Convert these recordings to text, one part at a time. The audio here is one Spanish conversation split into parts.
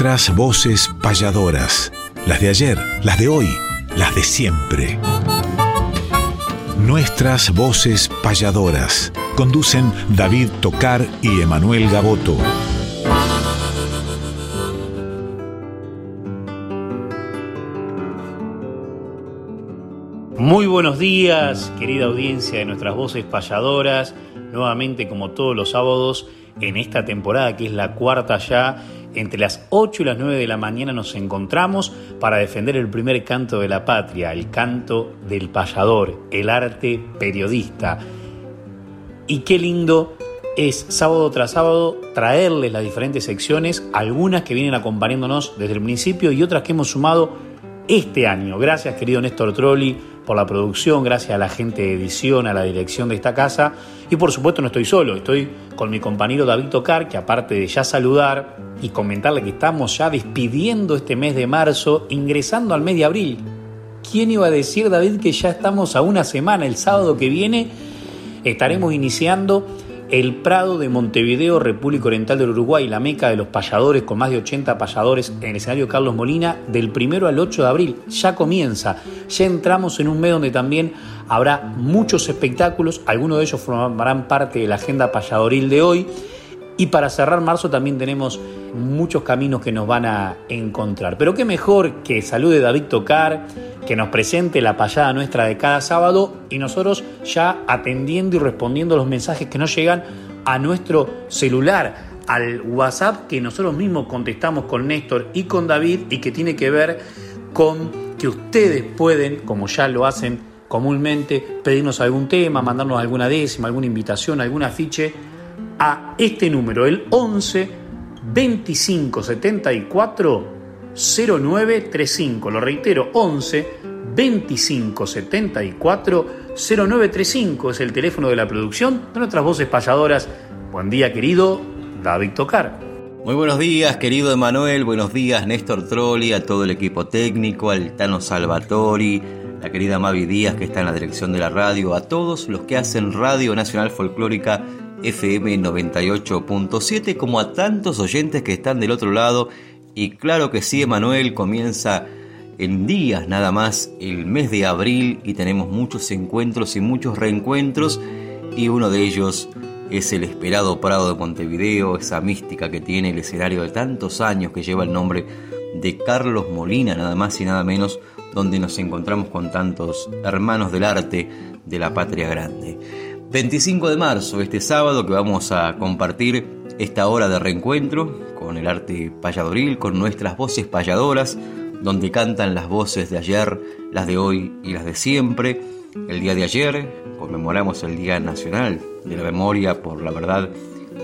Nuestras voces payadoras, las de ayer, las de hoy, las de siempre. Nuestras voces payadoras. Conducen David Tocar y Emanuel Gaboto. Muy buenos días, querida audiencia de nuestras voces payadoras. Nuevamente, como todos los sábados, en esta temporada que es la cuarta ya, entre las 8 y las 9 de la mañana nos encontramos para defender el primer canto de la patria, el canto del payador, el arte periodista. Y qué lindo es sábado tras sábado traerles las diferentes secciones, algunas que vienen acompañándonos desde el principio y otras que hemos sumado este año. Gracias querido Néstor Trolli por la producción, gracias a la gente de edición, a la dirección de esta casa. Y por supuesto no estoy solo, estoy con mi compañero David Tocar, que aparte de ya saludar y comentarle que estamos ya despidiendo este mes de marzo, ingresando al mes de abril. ¿Quién iba a decir, David, que ya estamos a una semana, el sábado que viene, estaremos iniciando el Prado de Montevideo, República Oriental del Uruguay, la meca de los payadores, con más de 80 payadores en el escenario Carlos Molina, del primero al 8 de abril. Ya comienza, ya entramos en un mes donde también habrá muchos espectáculos, algunos de ellos formarán parte de la agenda payadoril de hoy. Y para cerrar marzo también tenemos muchos caminos que nos van a encontrar. Pero qué mejor que salude David Tocar, que nos presente la payada nuestra de cada sábado y nosotros ya atendiendo y respondiendo los mensajes que nos llegan a nuestro celular, al WhatsApp que nosotros mismos contestamos con Néstor y con David y que tiene que ver con que ustedes pueden, como ya lo hacen comúnmente, pedirnos algún tema, mandarnos alguna décima, alguna invitación, algún afiche a este número, el 11 25 74 0935. Lo reitero, 11 25 74 0935 es el teléfono de la producción de nuestras voces payadoras. Buen día, querido David Tocar. Muy buenos días, querido Emanuel. Buenos días, Néstor Trolli, a todo el equipo técnico, al Tano Salvatori, la querida Mavi Díaz, que está en la dirección de la radio, a todos los que hacen Radio Nacional Folclórica FM 98.7, como a tantos oyentes que están del otro lado. Y claro que sí, Emanuel, comienza en días nada más el mes de abril y tenemos muchos encuentros y muchos reencuentros y uno de ellos es el esperado Prado de Montevideo, esa mística que tiene el escenario de tantos años que lleva el nombre de Carlos Molina, nada más y nada menos, donde nos encontramos con tantos hermanos del arte de la patria grande. 25 de marzo, este sábado que vamos a compartir esta hora de reencuentro con el arte payadoril, con nuestras voces payadoras, donde cantan las voces de ayer, las de hoy y las de siempre. El día de ayer conmemoramos el Día Nacional de la Memoria por la Verdad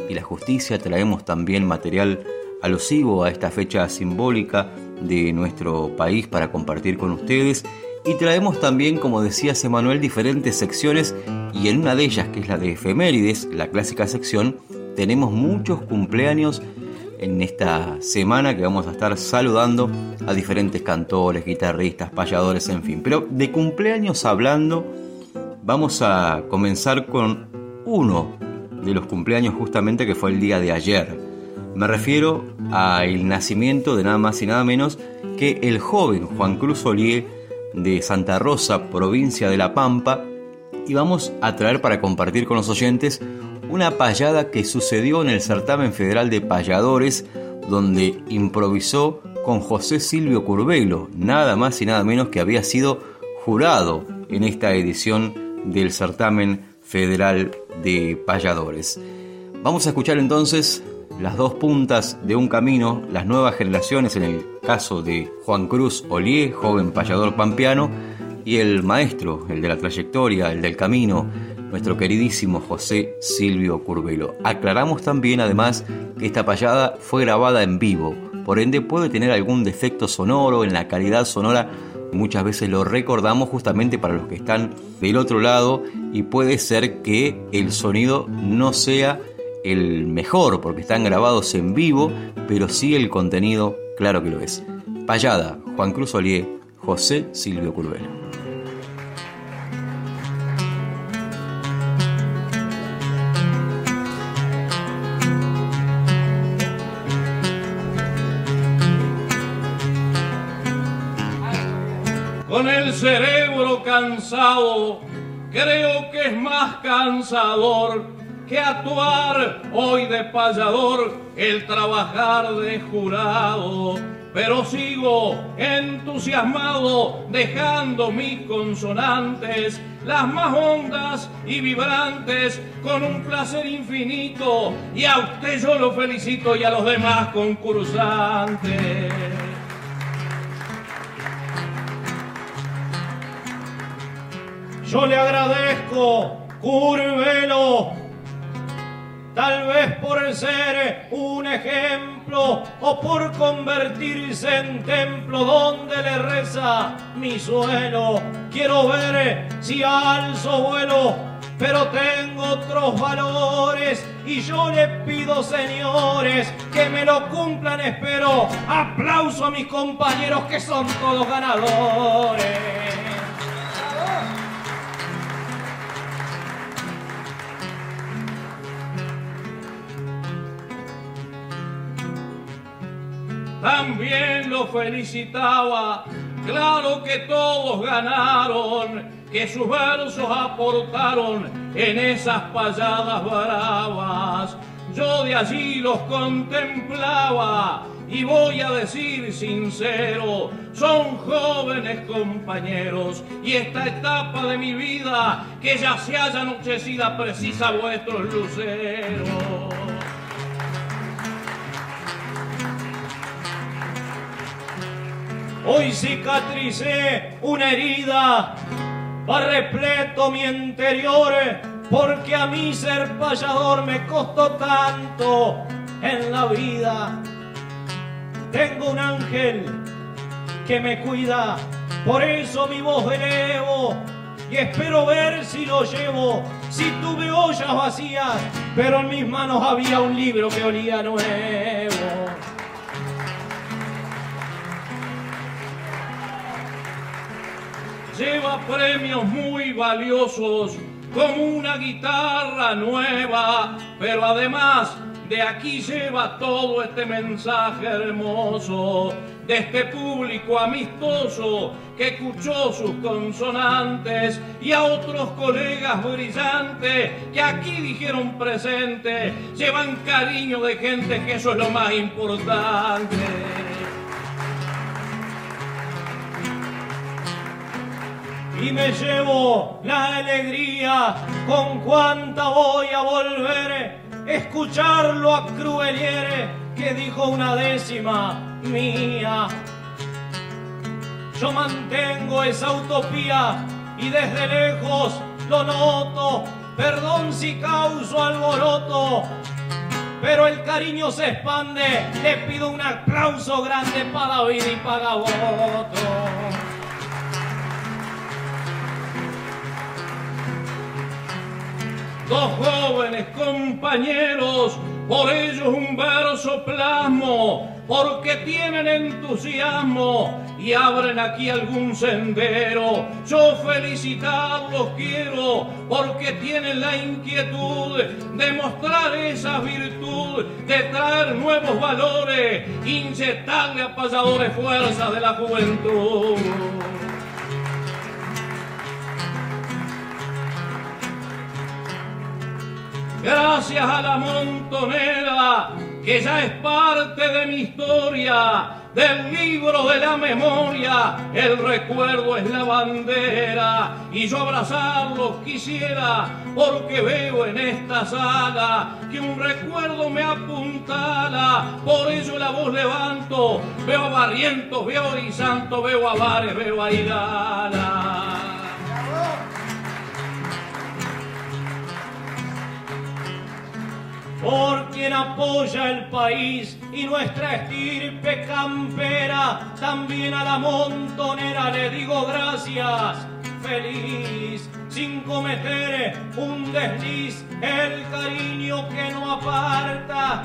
y la Justicia. Traemos también material alusivo a esta fecha simbólica de nuestro país para compartir con ustedes y traemos también, como decía Emanuel, diferentes secciones y en una de ellas, que es la de efemérides, la clásica sección, tenemos muchos cumpleaños en esta semana que vamos a estar saludando a diferentes cantores, guitarristas, payadores, en fin. Pero de cumpleaños hablando, vamos a comenzar con uno de los cumpleaños justamente que fue el día de ayer. Me refiero al nacimiento de nada más y nada menos que el joven Juan Cruz Olier de Santa Rosa, provincia de La Pampa, y vamos a traer para compartir con los oyentes una payada que sucedió en el certamen federal de payadores, donde improvisó con José Silvio Curbelo, nada más y nada menos que había sido jurado en esta edición del certamen federal de payadores. Vamos a escuchar entonces las dos puntas de un camino, las nuevas generaciones en el caso de Juan Cruz Olié, joven payador pampeano, y el maestro, el de la trayectoria, el del camino, nuestro queridísimo José Silvio Curbelo. Aclaramos también además que esta payada fue grabada en vivo, por ende puede tener algún defecto sonoro en la calidad sonora. Muchas veces lo recordamos justamente para los que están del otro lado y puede ser que el sonido no sea el mejor porque están grabados en vivo, pero sí el contenido, claro que lo es. Payada, Juan Cruz Olié, José Silvio Curvelo. con el cerebro cansado, creo que es más cansador que actuar hoy de payador el trabajar de jurado. Pero sigo entusiasmado dejando mis consonantes, las más hondas y vibrantes, con un placer infinito. Y a usted yo lo felicito y a los demás concursantes. Yo le agradezco, Curvelo, tal vez por ser un ejemplo o por convertirse en templo donde le reza mi suelo. Quiero ver si alzo vuelo, pero tengo otros valores y yo le pido, señores, que me lo cumplan, espero. Aplauso a mis compañeros que son todos ganadores. También lo felicitaba. Claro que todos ganaron, que sus versos aportaron en esas payadas bravas. Yo de allí los contemplaba y voy a decir sincero, son jóvenes compañeros y esta etapa de mi vida que ya se haya anochecida precisa vuestros luceros. Hoy cicatricé una herida, va repleto mi interior, porque a mí ser payador me costó tanto en la vida. Tengo un ángel que me cuida, por eso mi voz elevo y espero ver si lo llevo. Si tuve ollas vacías, pero en mis manos había un libro que olía nuevo. Lleva premios muy valiosos como una guitarra nueva, pero además de aquí lleva todo este mensaje hermoso de este público amistoso que escuchó sus consonantes y a otros colegas brillantes que aquí dijeron presente, llevan cariño de gente que eso es lo más importante. Y me llevo la alegría con cuanta voy a volver escucharlo a Crueliere que dijo una décima mía. Yo mantengo esa utopía y desde lejos lo noto, perdón si causo alboroto, pero el cariño se expande, le pido un aplauso grande para David y para Gaboto. Dos jóvenes compañeros, por ellos un verso plasmo, porque tienen entusiasmo y abren aquí algún sendero. Yo felicitarlos quiero, porque tienen la inquietud de mostrar esa virtud, de traer nuevos valores, inyectarle a pasadores fuerzas de la juventud. Gracias a la montonera, que ya es parte de mi historia, del libro de la memoria, el recuerdo es la bandera, y yo abrazarlos quisiera, porque veo en esta sala que un recuerdo me apuntala, por eso la voz levanto, veo a Barrientos, veo a Santo, veo a Vares, veo a Igala. Por quien apoya el país y nuestra estirpe campera, también a la montonera le digo gracias, feliz, sin cometer un desliz, el cariño que no aparta.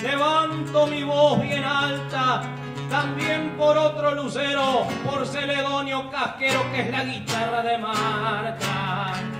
Levanto mi voz bien alta, también por otro lucero, por Celedonio Casquero, que es la guitarra de Marta.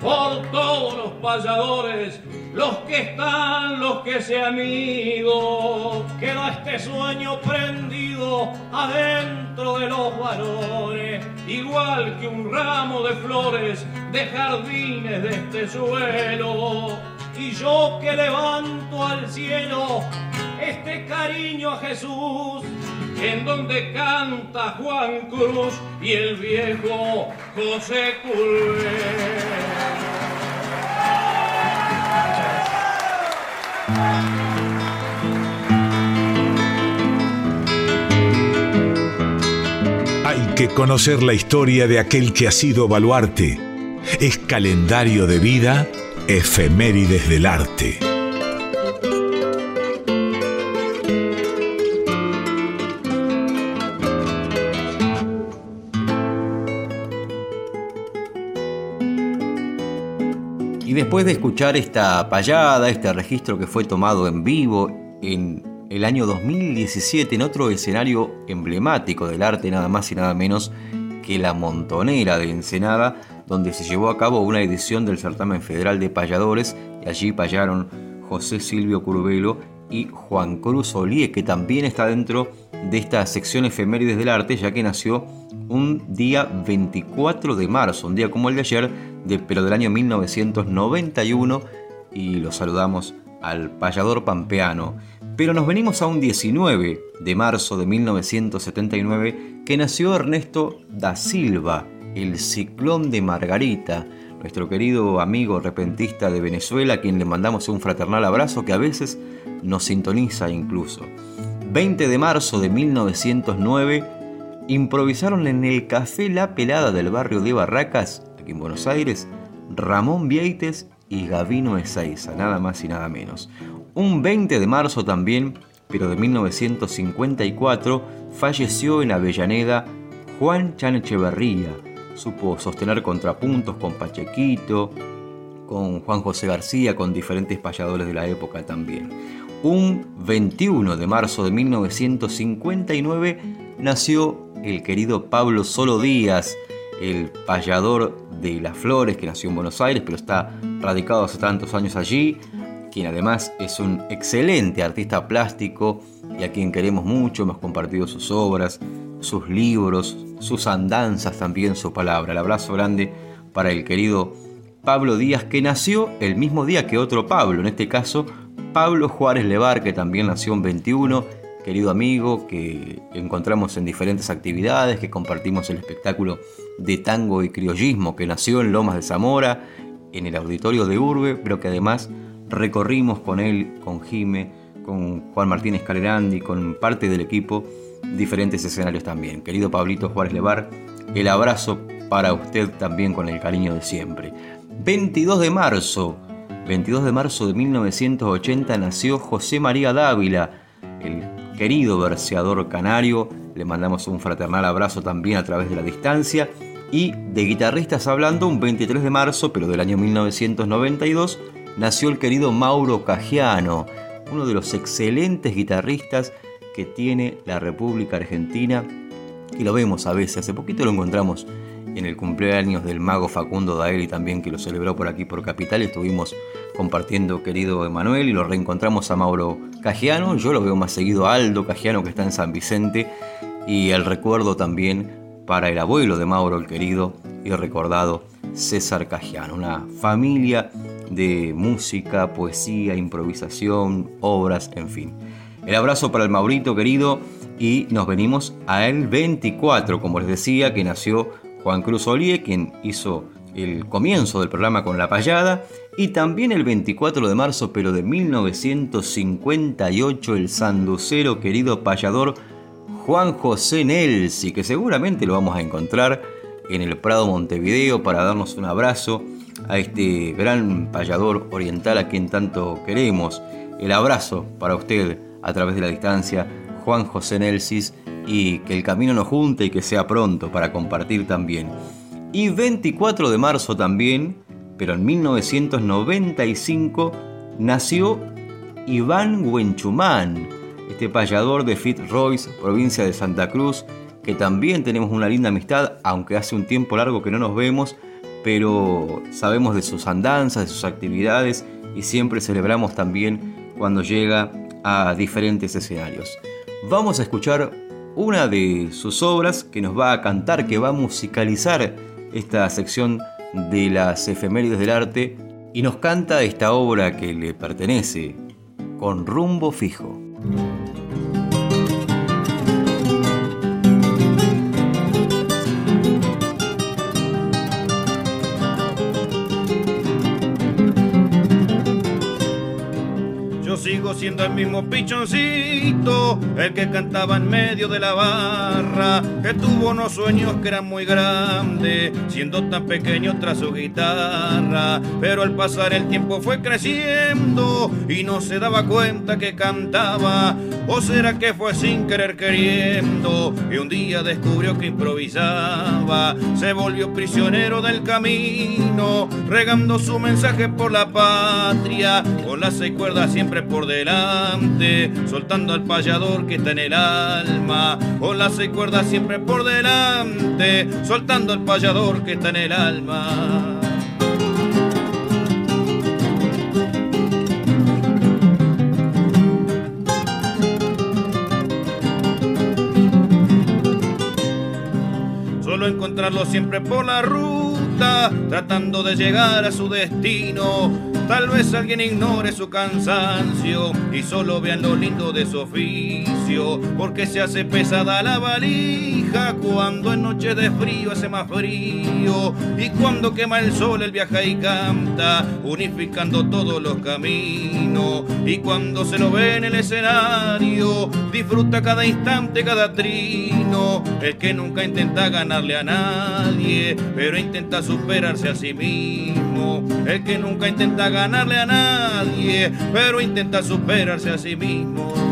Por todos los payadores, los que están, los que se han ido. Queda este sueño prendido adentro de los varones, igual que un ramo de flores de jardines de este suelo. Y yo que levanto al cielo este cariño a Jesús, en donde canta Juan Cruz y el viejo José Culver. Hay que conocer la historia de aquel que ha sido baluarte. Es calendario de vida, efemérides del arte. Después de escuchar esta payada, este registro que fue tomado en vivo en el año 2017 en otro escenario emblemático del arte, nada más y nada menos que la Montonera de Ensenada, donde se llevó a cabo una edición del certamen federal de payadores y allí payaron José Silvio Curvelo y Juan Cruz Olie, que también está dentro de esta sección efemérides del arte, ya que nació un día 24 de marzo, un día como el de ayer, pero del año 1991 y lo saludamos al payador pampeano. Pero nos venimos a un 19 de marzo de 1979 que nació Ernesto da Silva, el ciclón de Margarita, nuestro querido amigo repentista de Venezuela, a quien le mandamos un fraternal abrazo que a veces nos sintoniza incluso. 20 de marzo de 1909 improvisaron en el Café La Pelada del barrio de Barracas en Buenos Aires, Ramón Vieites y Gavino Ezeiza, nada más y nada menos. Un 20 de marzo también, pero de 1954, falleció en Avellaneda Juan Chan Echeverría. Supo sostener contrapuntos con Pachequito, con Juan José García, con diferentes payadores de la época también. Un 21 de marzo de 1959 nació el querido Pablo Solo Díaz, el payador de Las Flores, que nació en Buenos Aires, pero está radicado hace tantos años allí, quien además es un excelente artista plástico y a quien queremos mucho, hemos compartido sus obras, sus libros, sus andanzas, también su palabra. El abrazo grande para el querido Pablo Díaz, que nació el mismo día que otro Pablo, en este caso Pablo Juárez Levar, que también nació en 21 querido amigo que encontramos en diferentes actividades, que compartimos el espectáculo de tango y criollismo que nació en Lomas de Zamora, en el auditorio de Urbe, pero que además recorrimos con él, con Jime, con Juan Martínez Calerandi, con parte del equipo, diferentes escenarios también. Querido Pablito Juárez Levar, el abrazo para usted también con el cariño de siempre. 22 de marzo, 22 de marzo de 1980 nació José María Dávila, el querido verseador canario, le mandamos un fraternal abrazo también a través de la distancia. Y de guitarristas hablando, un 23 de marzo, pero del año 1992, nació el querido Mauro Cagiano, uno de los excelentes guitarristas que tiene la República Argentina. Y lo vemos a veces, hace poquito lo encontramos en el cumpleaños del mago Facundo Daeli también, que lo celebró por aquí por Capital. Estuvimos compartiendo, querido Emanuel, y lo reencontramos a Mauro Cagiano. Yo lo veo más seguido a Aldo Cagiano, que está en San Vicente, y el recuerdo también para el abuelo de Mauro, el querido y recordado César Cagiano. Una familia de música, poesía, improvisación, obras, en fin. El abrazo para el Maurito querido y nos venimos a el 24, como les decía, que nació Juan Cruz Olie, quien hizo el comienzo del programa con La Payada, y también el 24 de marzo, pero de 1958, el sanducero querido payador Juan José Nelsi, que seguramente lo vamos a encontrar en el Prado Montevideo para darnos un abrazo a este gran payador oriental a quien tanto queremos. El abrazo para usted a través de la distancia, Juan José Nelsis y que el camino nos junte y que sea pronto para compartir también. Y 24 de marzo también, pero en 1995, nació Iván Huenchumán, este payador de Fitzroy, provincia de Santa Cruz, que también tenemos una linda amistad, aunque hace un tiempo largo que no nos vemos, pero sabemos de sus andanzas, de sus actividades y siempre celebramos también cuando llega a diferentes escenarios. Vamos a escuchar una de sus obras que nos va a cantar, que va a musicalizar esta sección de las efemérides del arte y nos canta esta obra que le pertenece, con rumbo fijo. Siendo el mismo pichoncito, el que cantaba en medio de la barra, que tuvo unos sueños que eran muy grandes, siendo tan pequeño tras su guitarra. Pero al pasar el tiempo fue creciendo y no se daba cuenta que cantaba, o será que fue sin querer queriendo, y un día descubrió que improvisaba, se volvió prisionero del camino, regando su mensaje por la patria, con las seis cuerdas siempre por delante, soltando al payador que está en el alma, con las seis cuerdas siempre por delante, soltando al payador que está en el alma. Solo encontrarlo siempre por la ruta, tratando de llegar a su destino. Tal vez alguien ignore su cansancio y solo vean lo lindo de su oficio, porque se hace pesada la valija cuando en noche de frío hace más frío. Y cuando quema el sol él viaja y canta, unificando todos los caminos. Y cuando se lo ve en el escenario, disfruta cada instante, cada trino, el que nunca intenta ganarle a nadie, pero intenta superarse a sí mismo, el que nunca intenta ganarle a nadie, pero intenta superarse a sí mismo.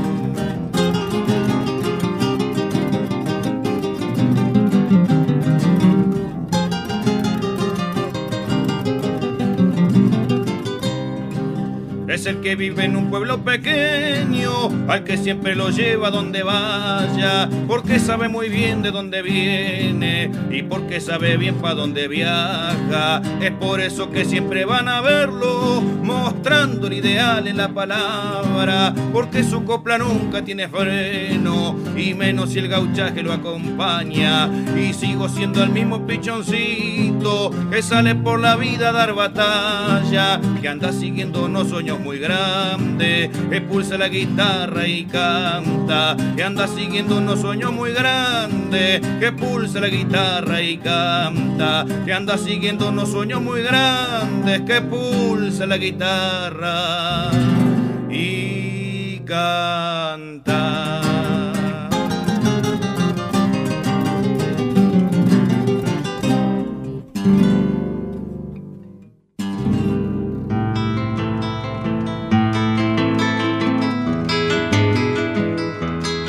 El que vive en un pueblo pequeño, al que siempre lo lleva donde vaya, porque sabe muy bien de dónde viene y porque sabe bien para dónde viaja. Es por eso que siempre van a verlo, mostrando el ideal en la palabra, porque su copla nunca tiene freno, y menos si el gauchaje lo acompaña. Y sigo siendo el mismo pichoncito que sale por la vida a dar batalla, que anda siguiendo unos sueños muy grande, que pulsa la guitarra y canta, que anda siguiendo unos sueños muy grandes, que pulsa la guitarra y canta, que anda siguiendo unos sueños muy grandes, que pulsa la guitarra y canta.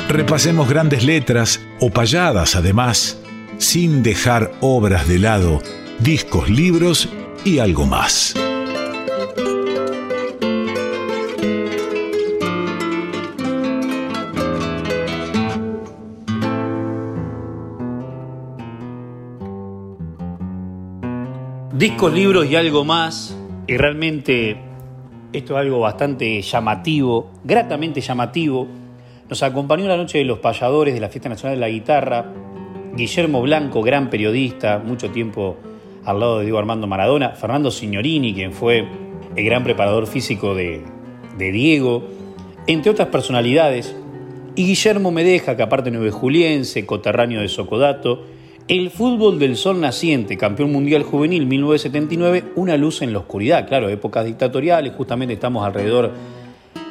Repasemos grandes letras o payadas además, sin dejar obras de lado, discos, libros y algo más. Discos, libros y algo más. Y realmente esto es algo bastante llamativo, gratamente llamativo nos acompañó la noche de los payadores de la Fiesta Nacional de la Guitarra, Guillermo Blanco, gran periodista, mucho tiempo al lado de Diego Armando Maradona, Fernando Signorini, quien fue el gran preparador físico de, de Diego, entre otras personalidades, y Guillermo Medeja, que aparte nueve juliense, coterráneo de Socodato, el fútbol del sol naciente, campeón mundial juvenil 1979, una luz en la oscuridad, claro, épocas dictatoriales, justamente estamos alrededor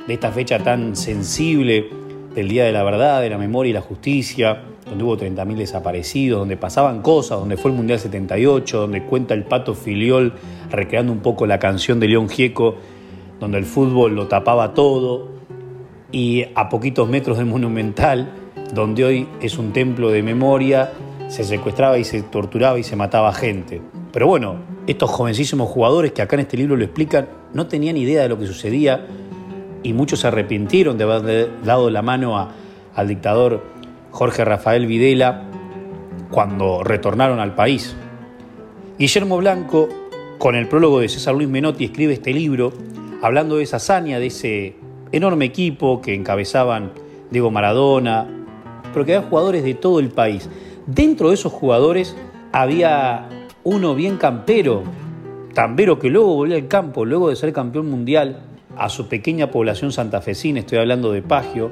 de esta fecha tan sensible del Día de la Verdad, de la Memoria y la Justicia, donde hubo 30.000 desaparecidos, donde pasaban cosas, donde fue el Mundial 78, donde cuenta el Pato Filiol recreando un poco la canción de León Gieco, donde el fútbol lo tapaba todo, y a poquitos metros del Monumental, donde hoy es un templo de memoria, se secuestraba y se torturaba y se mataba gente. Pero bueno, estos jovencísimos jugadores que acá en este libro lo explican, no tenían idea de lo que sucedía, y muchos se arrepintieron de haber dado la mano al dictador Jorge Rafael Videla cuando retornaron al país. Guillermo Blanco, con el prólogo de César Luis Menotti, escribe este libro hablando de esa hazaña, de ese enorme equipo que encabezaban Diego Maradona, pero que había jugadores de todo el país. Dentro de esos jugadores había uno bien campero, tambero que luego volvió al campo, luego de ser campeón mundial, a su pequeña población santafesina, estoy hablando de Pagio.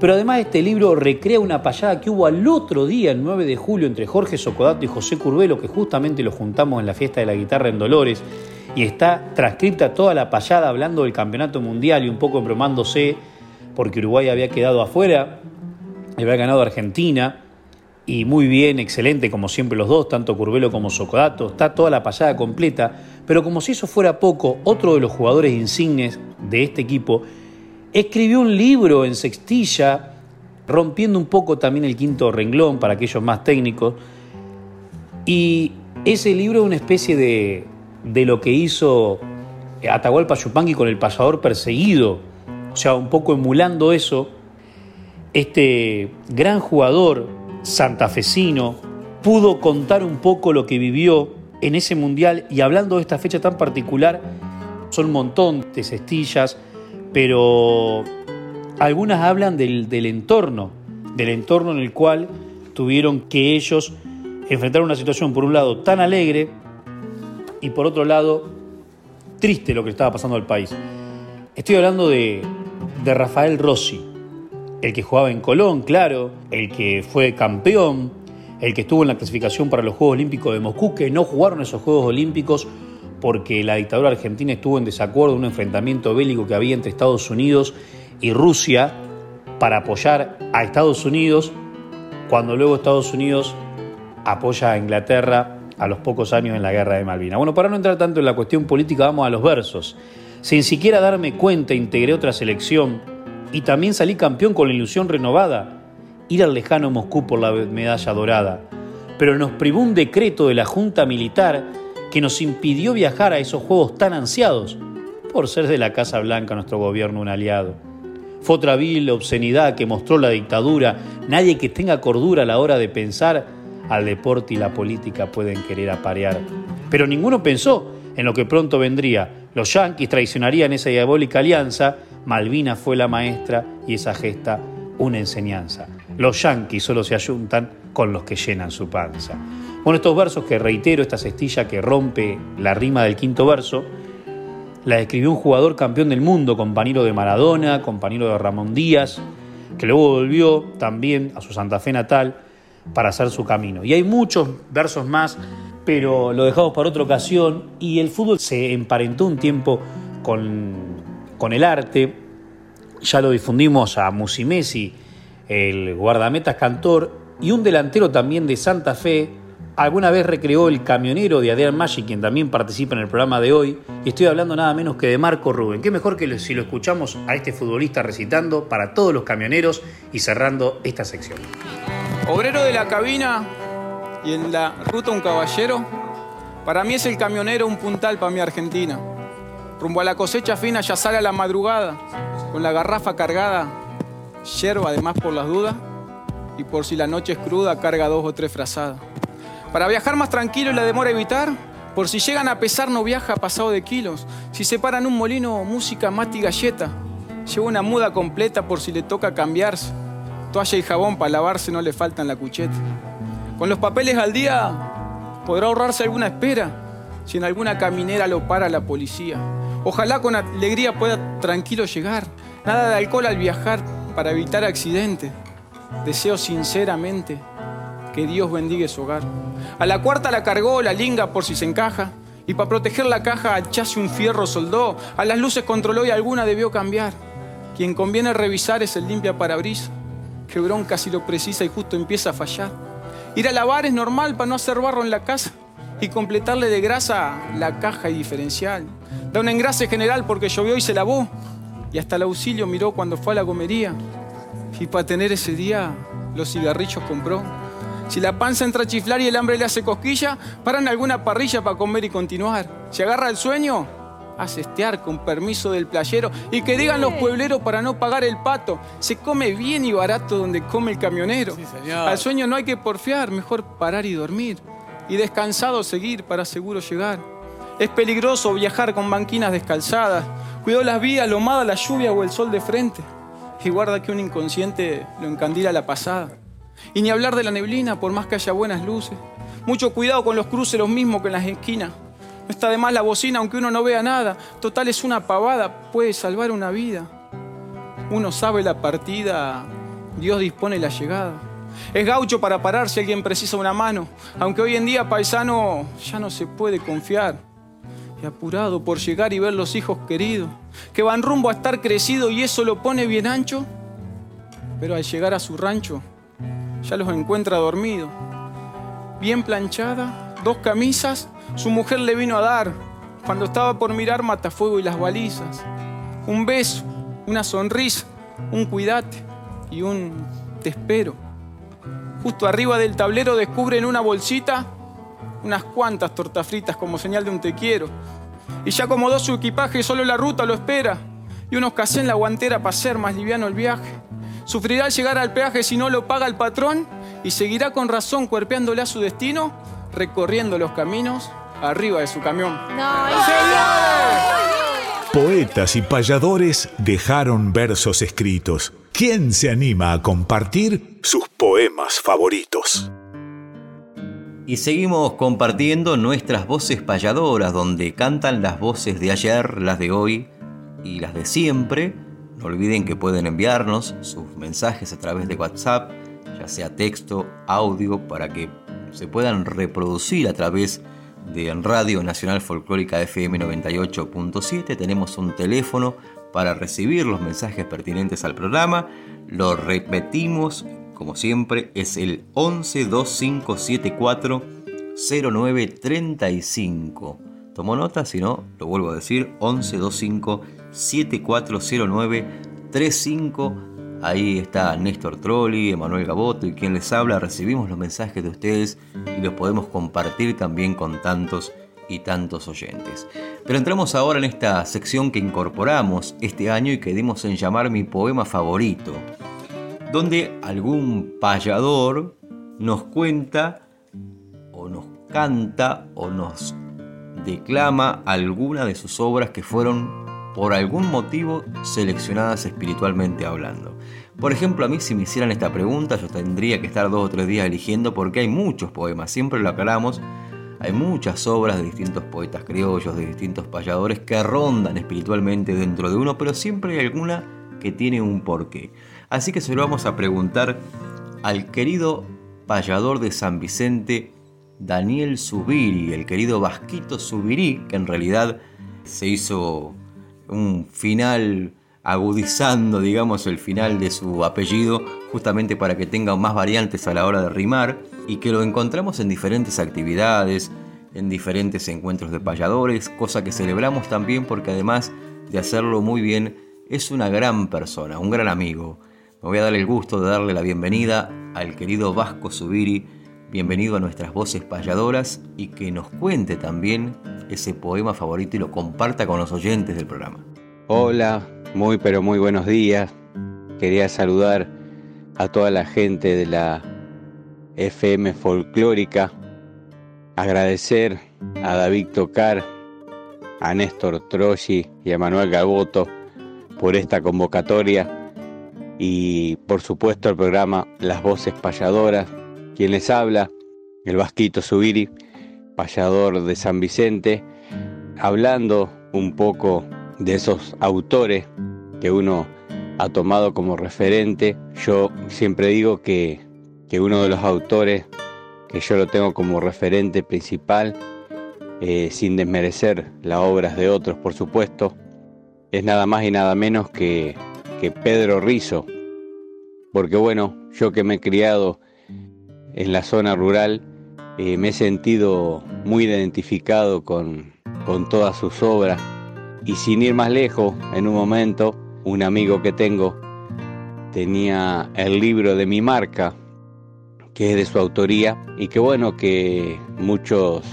Pero además este libro recrea una payada que hubo al otro día, el 9 de julio, entre Jorge Socodato y José Curvelo, que justamente lo juntamos en la fiesta de la guitarra en Dolores, y está transcripta toda la payada hablando del campeonato mundial y un poco bromándose porque Uruguay había quedado afuera, había ganado Argentina, y muy bien, excelente, como siempre los dos, tanto Curvelo como Socodato, está toda la pasada completa, pero como si eso fuera poco, otro de los jugadores insignes de este equipo escribió un libro en sextilla, rompiendo un poco también el quinto renglón para aquellos más técnicos, y ese libro es una especie de, de lo que hizo Atahualpa Yupanqui con el pasador perseguido, o sea, un poco emulando eso, este gran jugador santafesino, pudo contar un poco lo que vivió en ese mundial y hablando de esta fecha tan particular, son un montón de cestillas, pero algunas hablan del, entorno, del entorno en el cual tuvieron que ellos enfrentar una situación, por un lado, tan alegre y por otro lado, triste lo que estaba pasando al país. Estoy hablando de, de Rafael Rossi, el que jugaba en Colón, claro, el que fue campeón, el que estuvo en la clasificación para los Juegos Olímpicos de Moscú, que no jugaron esos Juegos Olímpicos porque la dictadura argentina estuvo en desacuerdo en un enfrentamiento bélico que había entre Estados Unidos y Rusia para apoyar a Estados Unidos, cuando luego Estados Unidos apoya a Inglaterra a los pocos años en la guerra de Malvinas. Bueno, para no entrar tanto en la cuestión política, vamos a los versos. Sin siquiera darme cuenta, integré otra selección y también salí campeón con la ilusión renovada, ir al lejano Moscú por la medalla dorada. Pero nos privó un decreto de la Junta Militar que nos impidió viajar a esos juegos tan ansiados, por ser de la Casa Blanca nuestro gobierno un aliado. Fue otra vil obscenidad que mostró la dictadura. Nadie que tenga cordura a la hora de pensar al deporte y la política pueden querer aparear. Pero ninguno pensó en lo que pronto vendría. Los yanquis traicionarían esa diabólica alianza Malvina fue la maestra y esa gesta una enseñanza. Los yanquis solo se ayuntan con los que llenan su panza. Bueno, estos versos que reitero, esta cestilla que rompe la rima del quinto verso, la escribió un jugador campeón del mundo, compañero de Maradona, compañero de Ramón Díaz, que luego volvió también a su Santa Fe natal para hacer su camino. Y hay muchos versos más, pero lo dejamos para otra ocasión y el fútbol se emparentó un tiempo con con el arte. Ya lo difundimos a Musimesi, el guardametas cantor, y un delantero también de Santa Fe. Alguna vez recreó el camionero de Adrián Maggi, quien también participa en el programa de hoy. Y estoy hablando nada menos que de Marco Rubén. Qué mejor que si lo escuchamos a este futbolista recitando para todos los camioneros y cerrando esta sección. Obrero de la cabina y en la ruta un caballero, para mí es el camionero un puntal para mi Argentina. Rumbo a la cosecha fina ya sale a la madrugada, con la garrafa cargada, yerba además por las dudas, y por si la noche es cruda carga dos o tres frazadas. Para viajar más tranquilo y la demora evitar, por si llegan a pesar no viaja pasado de kilos. Si se paran un molino, música, mate y galleta. Lleva una muda completa por si le toca cambiarse. Toalla y jabón para lavarse no le faltan la cucheta. Con los papeles al día podrá ahorrarse alguna espera si en alguna caminera lo para la policía. Ojalá con alegría pueda tranquilo llegar. Nada de alcohol al viajar para evitar accidente. Deseo sinceramente que Dios bendiga su hogar. A la cuarta la cargó la linga por si se encaja. Y para proteger la caja chase un fierro soldó. A las luces controló y alguna debió cambiar. Quien conviene revisar es el limpia parabrisas. Que bronca si lo precisa y justo empieza a fallar. Ir a lavar es normal para no hacer barro en la casa y completarle de grasa la caja y diferencial. Da un engrase general porque llovió y se lavó. Y hasta el auxilio miró cuando fue a la gomería. Y para tener ese día los cigarrillos compró. Si la panza entra a chiflar y el hambre le hace cosquilla, paran alguna parrilla para comer y continuar. Si agarra el sueño, hace estear con permiso del playero. Y que digan los puebleros para no pagar el pato. Se come bien y barato donde come el camionero. Al sueño no hay que porfiar, mejor parar y dormir. y descansado seguir para seguro llegar. Es peligroso viajar con banquinas descalzadas. Cuidó las vías, lomada la lluvia o el sol de frente. Y guarda que un inconsciente lo encandila la pasada. Y ni hablar de la neblina, por más que haya buenas luces. Mucho cuidado con los cruces, los mismos que en las esquinas. No está de más la bocina aunque uno no vea nada. Total es una pavada, puede salvar una vida. Uno sabe la partida, Dios dispone la llegada. Es gaucho para parar si alguien precisa una mano, aunque hoy en día paisano ya no se puede confiar. Y apurado por llegar y ver los hijos queridos, que van rumbo a estar crecido y eso lo pone bien ancho, pero al llegar a su rancho ya los encuentra dormidos. Bien planchada, dos camisas, su mujer le vino a dar cuando estaba por mirar Matafuego y las balizas. Un beso, una sonrisa, un cuidate y un te espero. Justo arriba del tablero descubren una bolsita unas cuantas tortas fritas como señal de un te quiero. Y ya acomodó su equipaje, solo la ruta lo espera. Y unos casé en la guantera para hacer más liviano el viaje. Sufrirá al llegar al peaje si no lo paga el patrón y seguirá con razón cuerpeándole a su destino, recorriendo los caminos arriba de su camión. Poetas y payadores dejaron versos escritos. ¿Quién se anima a compartir sus poemas favoritos? Y seguimos compartiendo nuestras voces payadoras, donde cantan las voces de ayer, las de hoy y las de siempre. No olviden que pueden enviarnos sus mensajes a través de WhatsApp, ya sea texto, audio, para que se puedan reproducir a través de Radio Nacional Folclórica FM 98.7. Tenemos un teléfono para recibir los mensajes pertinentes al programa. Lo repetimos como siempre, es el 112574 0935. Tomo nota, si no, lo vuelvo a decir, 1125 740935. Ahí está Néstor Trolli, Emanuel Gaboto y quien les habla. Recibimos los mensajes de ustedes y los podemos compartir también con tantos y tantos oyentes. Pero entramos ahora en esta sección que incorporamos este año y que dimos en llamar mi poema favorito donde algún payador nos cuenta o nos canta o nos declama alguna de sus obras que fueron por algún motivo seleccionadas espiritualmente hablando. Por ejemplo, a mí si me hicieran esta pregunta yo tendría que estar dos o tres días eligiendo porque hay muchos poemas, siempre lo aclaramos, hay muchas obras de distintos poetas criollos, de distintos payadores que rondan espiritualmente dentro de uno, pero siempre hay alguna que tiene un porqué. Así que se lo vamos a preguntar al querido payador de San Vicente, Daniel Subiri, el querido Vasquito Subiri, que en realidad se hizo un final agudizando, digamos, el final de su apellido, justamente para que tenga más variantes a la hora de rimar, y que lo encontramos en diferentes actividades, en diferentes encuentros de payadores, cosa que celebramos también porque además de hacerlo muy bien, es una gran persona, un gran amigo. Me voy a dar el gusto de darle la bienvenida al querido Vasco Subiri, bienvenido a nuestras voces payadoras y que nos cuente también ese poema favorito y lo comparta con los oyentes del programa. Hola, muy pero muy buenos días. Quería saludar a toda la gente de la FM folclórica, agradecer a David Tocar, a Néstor Troshi y a Manuel Gaboto por esta convocatoria y por supuesto el programa Las Voces Payadoras, quien les habla, el Vasquito Subiri, payador de San Vicente, hablando un poco de esos autores que uno ha tomado como referente. Yo siempre digo que, que uno de los autores que yo lo tengo como referente principal, eh, sin desmerecer las obras de otros, por supuesto, es nada más y nada menos que que Pedro Rizo, porque bueno, yo que me he criado en la zona rural, eh, me he sentido muy identificado con, con todas sus obras. Y sin ir más lejos, en un momento, un amigo que tengo tenía el libro de mi marca, que es de su autoría, y que bueno, que muchos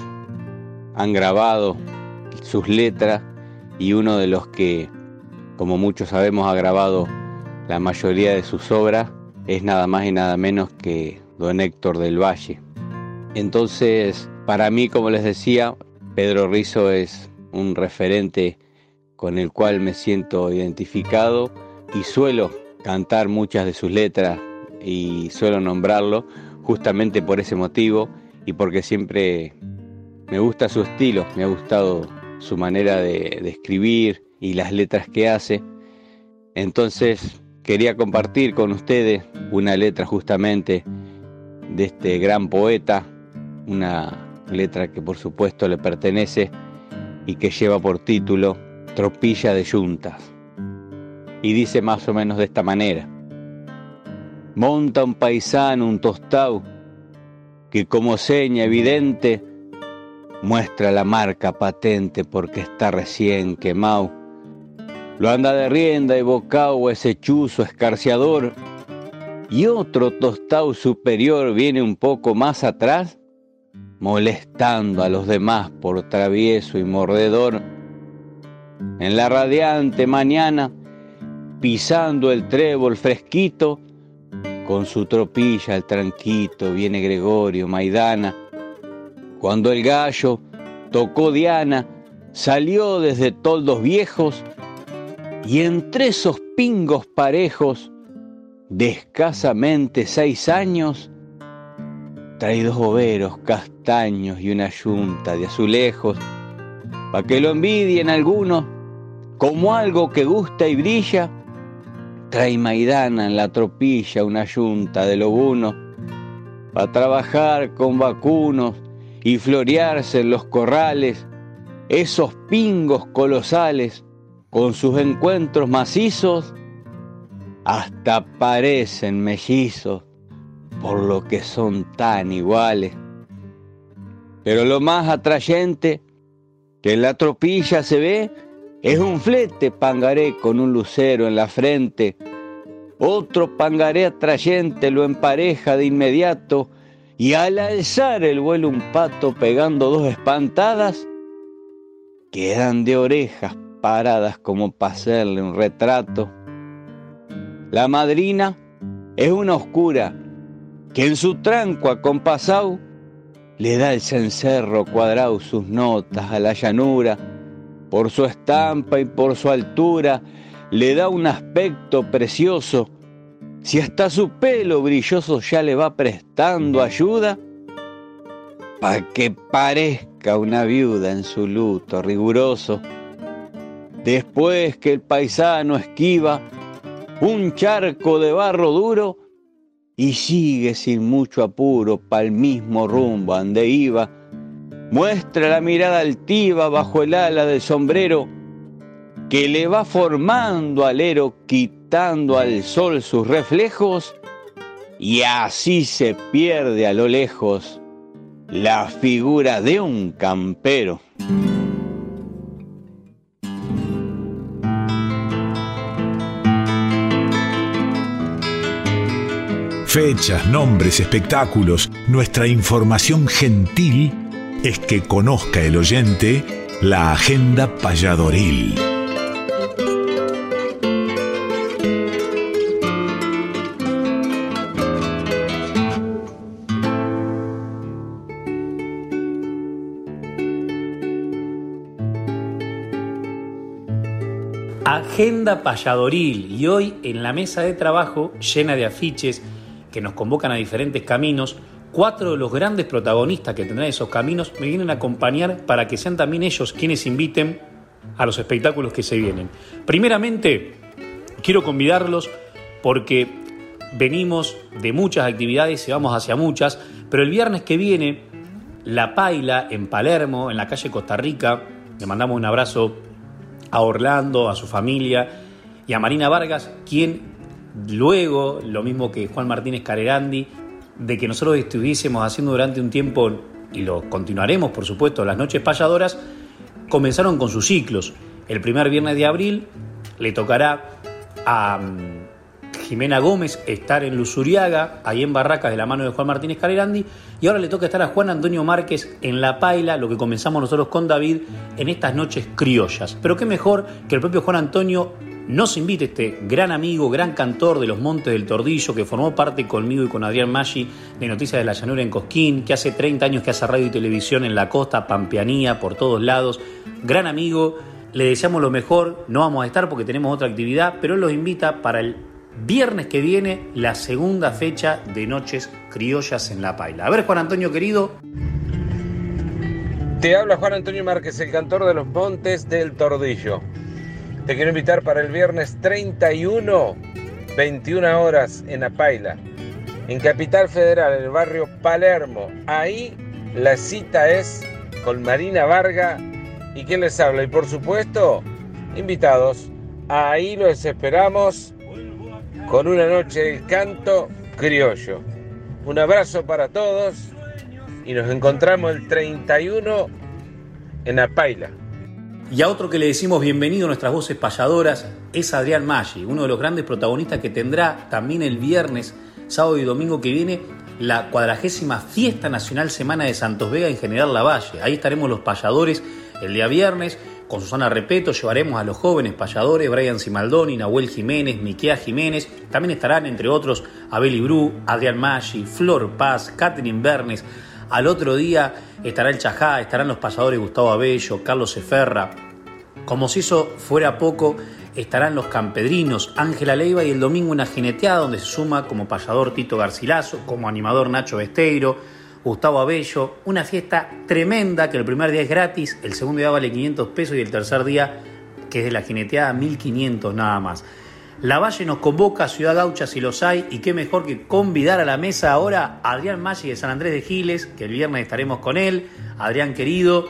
han grabado sus letras y uno de los que como muchos sabemos, ha grabado la mayoría de sus obras, es nada más y nada menos que don Héctor del Valle. Entonces, para mí, como les decía, Pedro Rizo es un referente con el cual me siento identificado y suelo cantar muchas de sus letras y suelo nombrarlo justamente por ese motivo y porque siempre me gusta su estilo, me ha gustado su manera de, de escribir y las letras que hace. Entonces quería compartir con ustedes una letra justamente de este gran poeta, una letra que por supuesto le pertenece y que lleva por título Tropilla de Yuntas. Y dice más o menos de esta manera. Monta un paisano un tostado que como seña evidente muestra la marca patente porque está recién quemado. Lo anda de rienda y bocao ese chuzo escarciador y otro tostado superior viene un poco más atrás molestando a los demás por travieso y mordedor. En la radiante mañana, pisando el trébol fresquito, con su tropilla al tranquito viene Gregorio Maidana. Cuando el gallo tocó Diana, salió desde toldos viejos y entre esos pingos parejos, de escasamente seis años, trae dos boveros castaños y una yunta de azulejos, pa' que lo envidien algunos, como algo que gusta y brilla, trae Maidana en la tropilla una yunta de lobunos, pa' trabajar con vacunos y florearse en los corrales, esos pingos colosales, con sus encuentros macizos, hasta parecen mellizos por lo que son tan iguales. Pero lo más atrayente que en la tropilla se ve es un flete pangaré con un lucero en la frente. Otro pangaré atrayente lo empareja de inmediato y al alzar el vuelo un pato pegando dos espantadas, quedan de orejas paradas como para hacerle un retrato. La madrina es una oscura que en su tranco acompasado le da el cencerro cuadrado sus notas a la llanura, por su estampa y por su altura le da un aspecto precioso, si hasta su pelo brilloso ya le va prestando ayuda, pa' que parezca una viuda en su luto riguroso. Después que el paisano esquiva un charco de barro duro, y sigue sin mucho apuro pa'l mismo rumbo ande iba. Muestra la mirada altiva bajo el ala del sombrero que le va formando alero quitando al sol sus reflejos y así se pierde a lo lejos la figura de un campero. Fechas, nombres, espectáculos, nuestra información gentil es que conozca el oyente la agenda payadoril. Agenda payadoril y hoy en la mesa de trabajo llena de afiches, que nos convocan a diferentes caminos. Cuatro de los grandes protagonistas que tendrán esos caminos me vienen a acompañar para que sean también ellos quienes inviten a los espectáculos que se vienen. Primeramente, quiero convidarlos porque venimos de muchas actividades y vamos hacia muchas, pero el viernes que viene, La Paila en Palermo, en la calle Costa Rica, le mandamos un abrazo a Orlando, a su familia y a Marina Vargas, quien luego, lo mismo que Juan Martínez Carerandi, de que nosotros estuviésemos haciendo durante un tiempo, y lo continuaremos por supuesto, las noches payadoras, comenzaron con sus ciclos. El primer viernes de abril le tocará a mm, Jimena Gómez estar en Luzuriaga, ahí en Barracas, de la mano de Juan Martínez Carerandi, y ahora le toca estar a Juan Antonio Márquez en La Paila, lo que comenzamos nosotros con David en estas noches criollas. Pero qué mejor que el propio Juan Antonio nos invita este gran amigo, gran cantor de los Montes del Tordillo, que formó parte conmigo y con Adrián Maggi de Noticias de la Llanura en Cosquín, que hace 30 años que hace radio y televisión en la costa, Pampeanía, por todos lados. Gran amigo, le deseamos lo mejor, no vamos a estar porque tenemos otra actividad, pero él los invita para el viernes que viene, la segunda fecha de Noches Criollas en La Paila. A ver, Juan Antonio querido. Te habla Juan Antonio Márquez, el cantor de los Montes del Tordillo. Te quiero invitar para el viernes 31, 21 horas en Apaila, en Capital Federal, en el barrio Palermo. Ahí la cita es con Marina Varga y quien les habla. Y por supuesto, invitados. Ahí los esperamos con una noche de canto criollo. Un abrazo para todos y nos encontramos el 31 en Apaila. Y a otro que le decimos bienvenido a nuestras voces payadoras es Adrián Maggi, uno de los grandes protagonistas que tendrá también el viernes, sábado y domingo que viene la cuadragésima Fiesta Nacional Semana de Santos Vega en General Lavalle. Ahí estaremos los payadores el día viernes. Con Susana Repeto llevaremos a los jóvenes payadores, Brian Simaldoni, Nahuel Jiménez, Miquea Jiménez. También estarán, entre otros, Abel Ibrú, Adrián Maggi, Flor Paz, Catherine Bernes, al otro día estará el Chajá, estarán los pasadores Gustavo Abello, Carlos Eferra. Como si eso fuera poco, estarán los campedrinos, Ángela Leiva y el domingo una jineteada donde se suma como payador Tito Garcilaso, como animador Nacho Besteiro, Gustavo Abello. Una fiesta tremenda que el primer día es gratis, el segundo día vale 500 pesos y el tercer día, que es de la jineteada, 1500 nada más. La Valle nos convoca a Ciudad Gaucha si los hay y qué mejor que convidar a la mesa ahora a Adrián Maggi de San Andrés de Giles, que el viernes estaremos con él, Adrián querido,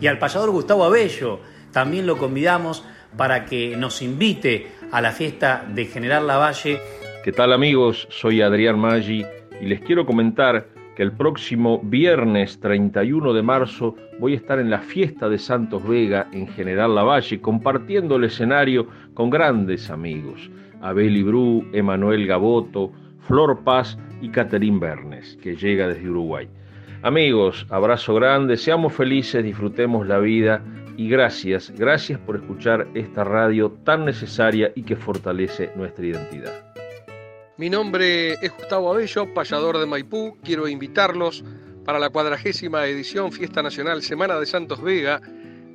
y al payador Gustavo Abello. También lo convidamos para que nos invite a la fiesta de General Lavalle. ¿Qué tal amigos? Soy Adrián Maggi y les quiero comentar que el próximo viernes 31 de marzo voy a estar en la fiesta de Santos Vega en General Lavalle compartiendo el escenario con grandes amigos, Abel Ibrú, Emanuel Gaboto, Flor Paz y Caterín Bernes, que llega desde Uruguay. Amigos, abrazo grande, seamos felices, disfrutemos la vida y gracias, gracias por escuchar esta radio tan necesaria y que fortalece nuestra identidad. Mi nombre es Gustavo Abello, payador de Maipú. Quiero invitarlos para la cuadragésima edición Fiesta Nacional Semana de Santos Vega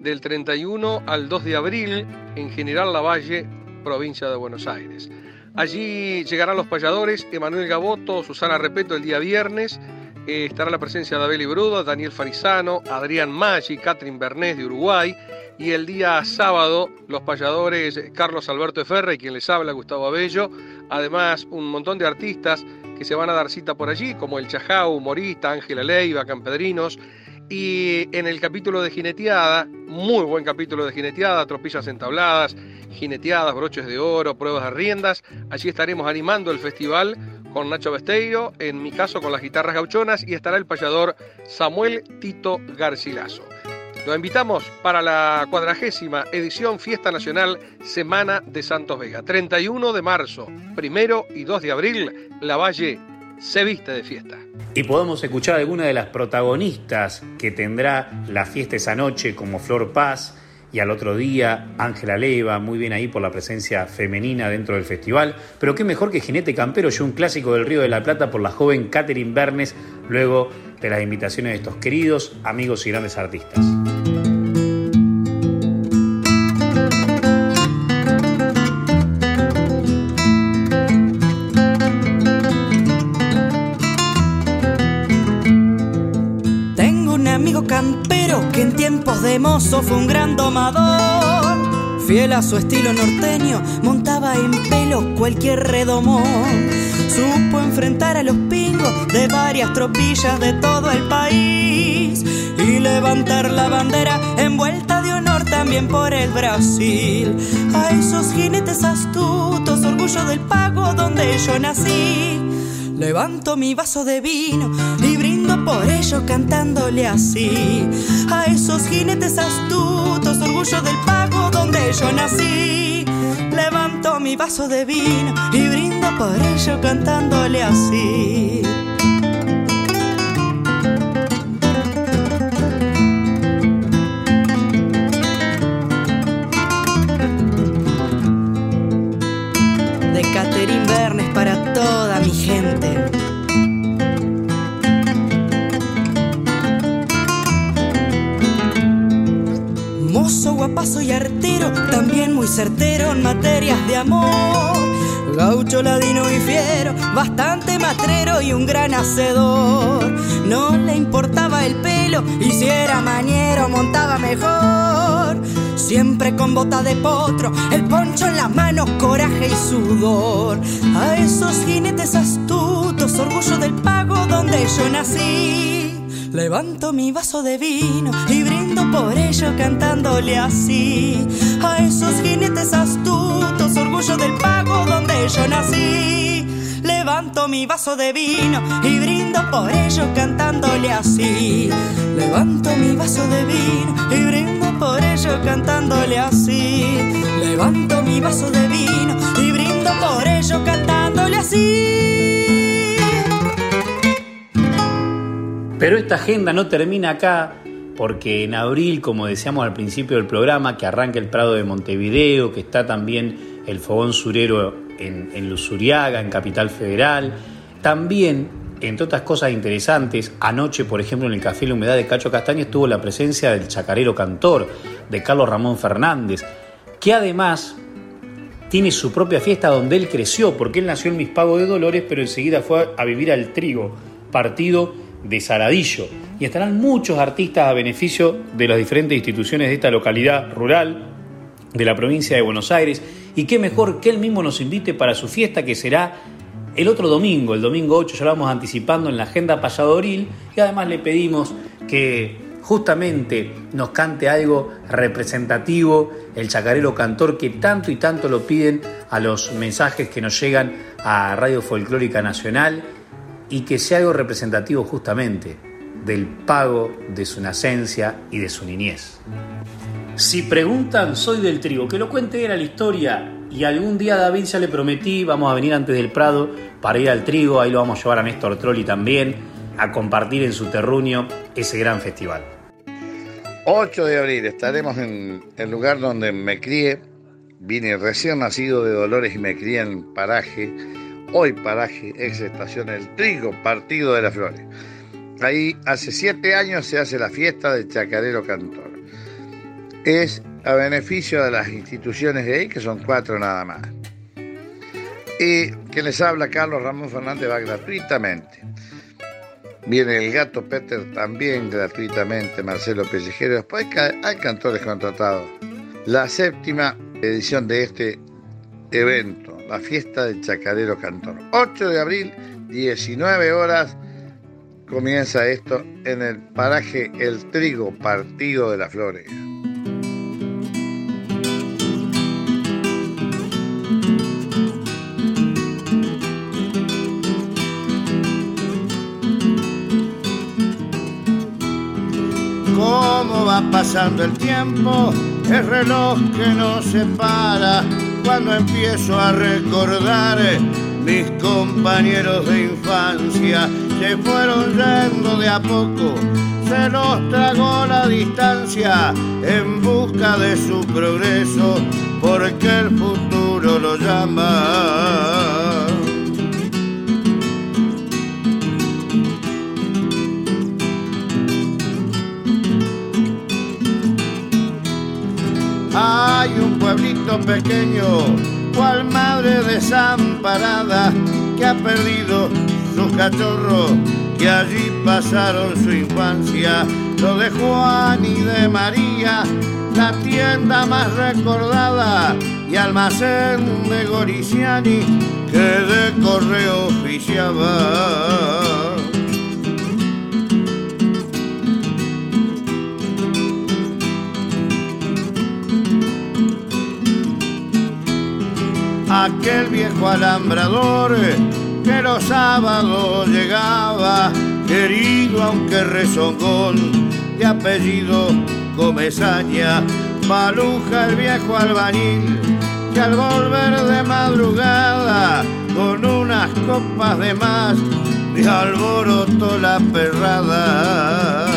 del 31 al 2 de abril en General Lavalle, provincia de Buenos Aires. Allí llegarán los payadores Emanuel Gaboto, Susana Repeto el día viernes, eh, estará la presencia de Abel Bruda, Daniel Farizano, Adrián Maggi, Catherine Bernés de Uruguay. Y el día sábado los payadores Carlos Alberto Ferra y quien les habla Gustavo Abello, además un montón de artistas que se van a dar cita por allí, como el Chajau, humorista, Ángela Leiva, Campedrinos, y en el capítulo de jineteada, muy buen capítulo de jineteada, tropillas entabladas, jineteadas, broches de oro, pruebas de riendas, allí estaremos animando el festival con Nacho Besteiro, en mi caso con las guitarras gauchonas, y estará el payador Samuel Tito Garcilaso. Lo invitamos para la cuadragésima edición Fiesta Nacional Semana de Santos Vega. 31 de marzo, primero y 2 de abril, La Valle se viste de fiesta. Y podemos escuchar algunas de las protagonistas que tendrá la fiesta esa noche, como Flor Paz, y al otro día Ángela Leva, muy bien ahí por la presencia femenina dentro del festival. Pero qué mejor que Jinete Campero y un clásico del Río de la Plata por la joven Catherine Bernes, luego de las invitaciones de estos queridos amigos y grandes artistas. Fue un gran domador. Fiel a su estilo norteño, montaba en pelo cualquier redomón. Supo enfrentar a los pingos de varias tropillas de todo el país y levantar la bandera envuelta de honor también por el Brasil. A esos jinetes astutos, orgullo del pago donde yo nací. Levanto mi vaso de vino por ello cantándole así. A esos jinetes astutos, orgullo del pago donde yo nací. Levanto mi vaso de vino y brindo por ello cantándole así. Certero en materias de amor. Gaucho, ladino y fiero, bastante matrero y un gran hacedor. No le importaba el pelo y si era mañero montaba mejor. Siempre con bota de potro, el poncho en las manos, coraje y sudor. A esos jinetes astutos, orgullo del pago donde yo nací. Levanto mi vaso de vino y brindo por ello cantándole así. A esos jinetes astutos, orgullo del pago donde yo nací. Levanto mi vaso de vino y brindo por ello cantándole así. Levanto mi vaso de vino y brindo por ello cantándole así. Levanto mi vaso de vino y brindo por ello cantándole así. Pero esta agenda no termina acá porque en abril, como decíamos al principio del programa, que arranca el Prado de Montevideo, que está también el Fogón Surero en, en Luzuriaga, en Capital Federal, también, entre otras cosas interesantes, anoche, por ejemplo, en el Café La Humedad de Cacho Castaño estuvo la presencia del chacarero cantor, de Carlos Ramón Fernández, que además tiene su propia fiesta donde él creció, porque él nació en Mispago de Dolores, pero enseguida fue a vivir al Trigo, partido de Saradillo. Y estarán muchos artistas a beneficio de las diferentes instituciones de esta localidad rural, de la provincia de Buenos Aires. Y qué mejor que él mismo nos invite para su fiesta que será el otro domingo, el domingo 8, ya lo vamos anticipando en la agenda payadoril. Y además le pedimos que justamente nos cante algo representativo, el chacarero cantor que tanto y tanto lo piden a los mensajes que nos llegan a Radio Folclórica Nacional y que sea algo representativo justamente del pago de su nacencia y de su niñez. Si preguntan, soy del trigo, que lo cuente era la historia. Y algún día a David ya le prometí, vamos a venir antes del Prado para ir al trigo, ahí lo vamos a llevar a Néstor Trolli también, a compartir en su terruño ese gran festival. 8 de abril estaremos en el lugar donde me crié, vine recién nacido de Dolores y me crié en Paraje, hoy Paraje, ex estación El Trigo, Partido de las Flores. Ahí hace siete años se hace la fiesta del Chacarero Cantor. Es a beneficio de las instituciones de ahí, que son cuatro nada más. Y que les habla Carlos Ramón Fernández va gratuitamente. Viene el gato Peter también gratuitamente, Marcelo Pellejero. Después hay cantores contratados. La séptima edición de este evento, la fiesta del Chacarero Cantor. 8 de abril, 19 horas, comienza esto en el paraje El Trigo, Partido de las Flores. cómo va pasando el tiempo, el reloj que no se para cuando empiezo a recordar mis compañeros de infancia se fueron yendo de a poco, se los tragó la distancia en busca de su progreso, porque el futuro lo llama. Pueblito pequeño, cual madre desamparada, que ha perdido sus cachorros, que allí pasaron su infancia. Lo de Juan y de María, la tienda más recordada y almacén de Goriciani, que de correo oficiaba. Aquel viejo alambrador que los sábados llegaba, querido aunque rezongón, de apellido Comezaña, Paluja el viejo albañil, que al volver de madrugada, con unas copas de más, de alboroto la perrada.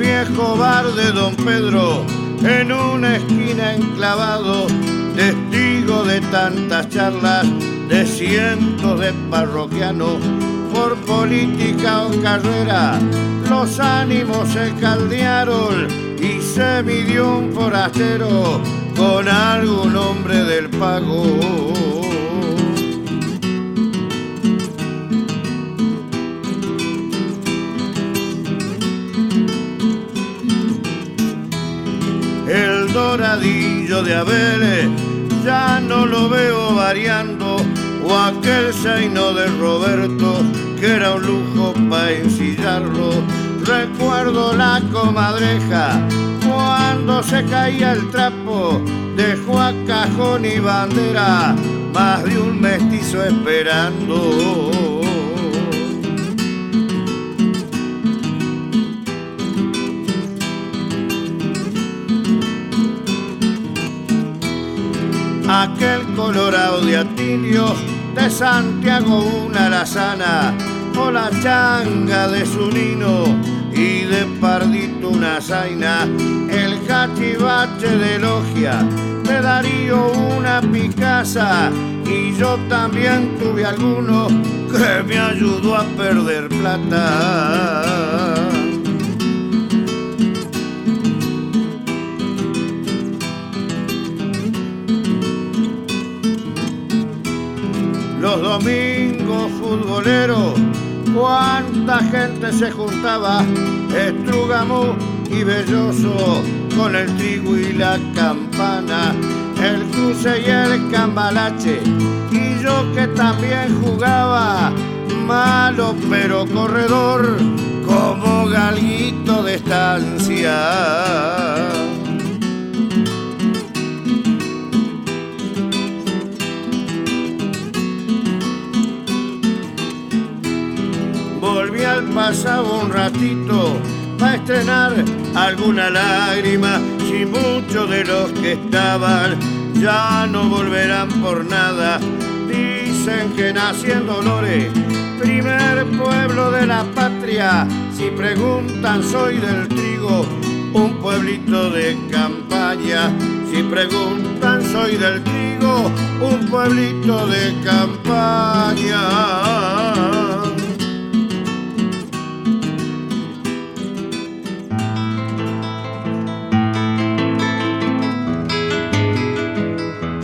Viejo bar de don Pedro, en una esquina enclavado, testigo de tantas charlas de cientos de parroquianos por política o carrera. Los ánimos se caldearon y se midió un forastero con algún hombre del pago. Doradillo de Abel ya no lo veo variando, o aquel seino de Roberto que era un lujo para ensillarlo. Recuerdo la comadreja cuando se caía el trapo, dejó a cajón y bandera más de un mestizo esperando. Colorado de Atilio, de Santiago una lazana, o la changa de su nino y de Pardito una zaina, el cachivache de Logia, de Darío una picasa, y yo también tuve alguno que me ayudó a perder plata. Los domingos futboleros, cuánta gente se juntaba, estrugamo y belloso, con el trigo y la campana, el cruce y el cambalache, y yo que también jugaba, malo pero corredor, como galguito de estancia. Al pasado un ratito para estrenar alguna lágrima. Si muchos de los que estaban ya no volverán por nada, dicen que nací en Dolores, primer pueblo de la patria. Si preguntan, soy del trigo, un pueblito de campaña. Si preguntan, soy del trigo, un pueblito de campaña.